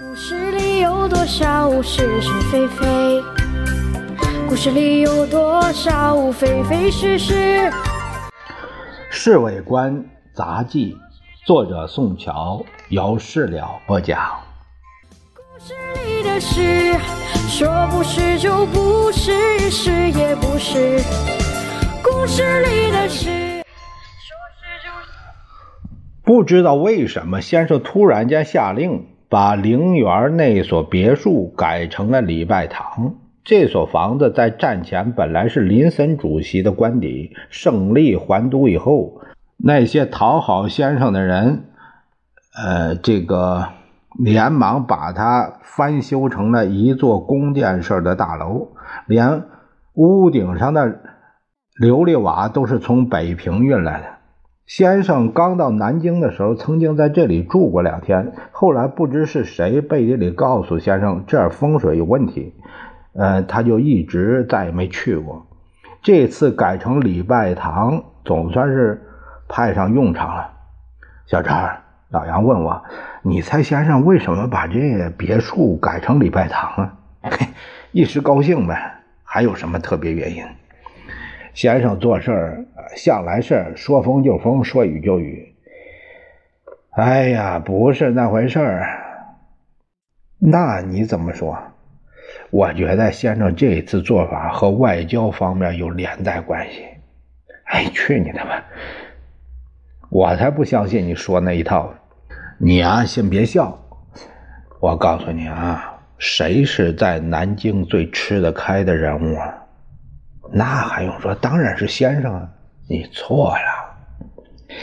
故事里有多少是是非非？故事里有多少非非是是？《侍卫官杂记》，作者宋乔，由事了播讲。故事里的事，说不是就不是，是也不是。故事里的事，说是就是。不知道为什么，先生突然间下令。把陵园那所别墅改成了礼拜堂。这所房子在战前本来是林森主席的官邸。胜利还都以后，那些讨好先生的人，呃，这个连忙把它翻修成了一座宫殿式的大楼，连屋顶上的琉璃瓦都是从北平运来的。先生刚到南京的时候，曾经在这里住过两天。后来不知是谁背地里告诉先生这儿风水有问题，呃，他就一直再也没去过。这次改成礼拜堂，总算是派上用场了。小陈，老杨问我，你猜先生为什么把这别墅改成礼拜堂啊？嘿，一时高兴呗，还有什么特别原因？先生做事儿向来是说风就风，说雨就雨。哎呀，不是那回事儿。那你怎么说？我觉得先生这次做法和外交方面有连带关系。哎，去你的吧！我才不相信你说那一套。你啊，先别笑。我告诉你啊，谁是在南京最吃得开的人物啊？那还用说？当然是先生啊！你错了，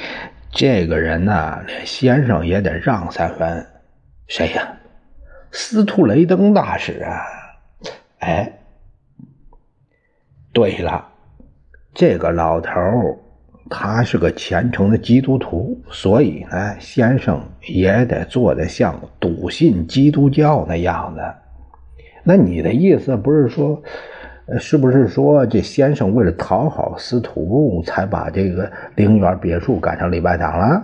这个人呢，连先生也得让三分。谁呀？司徒雷登大使啊！哎，对了，这个老头他是个虔诚的基督徒，所以呢，先生也得做得像笃信基督教那样子。那你的意思不是说？是不是说这先生为了讨好司徒，才把这个陵园别墅改成礼拜堂了？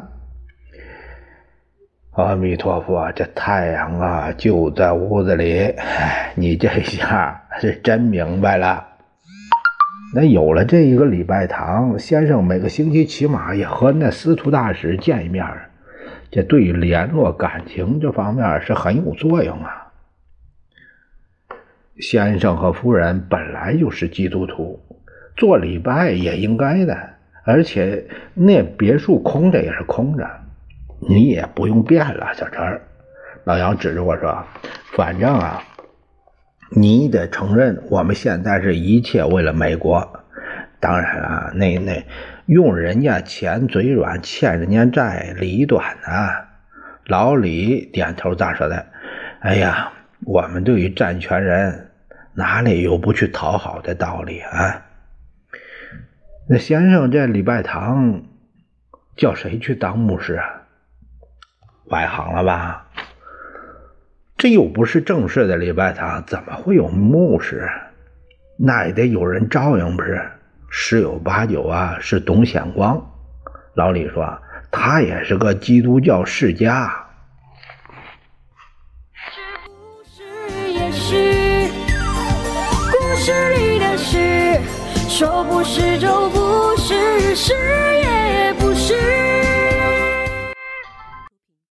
阿弥陀佛，这太阳啊就在屋子里，你这下是真明白了。那有了这一个礼拜堂，先生每个星期起码也和那司徒大使见一面，这对于联络感情这方面是很有作用啊。先生和夫人本来就是基督徒，做礼拜也应该的。而且那别墅空着也是空着，你也不用变了，小陈。老杨指着我说：“反正啊，你得承认，我们现在是一切为了美国。当然了，那那用人家钱嘴软，欠人家债理短啊。”老李点头咋说的？哎呀。我们对于占权人哪里有不去讨好的道理啊？那先生这礼拜堂叫谁去当牧师啊？外行了吧？这又不是正式的礼拜堂，怎么会有牧师？那也得有人照应不是？十有八九啊，是董显光。老李说他也是个基督教世家。是你的事，说不是就不是，是。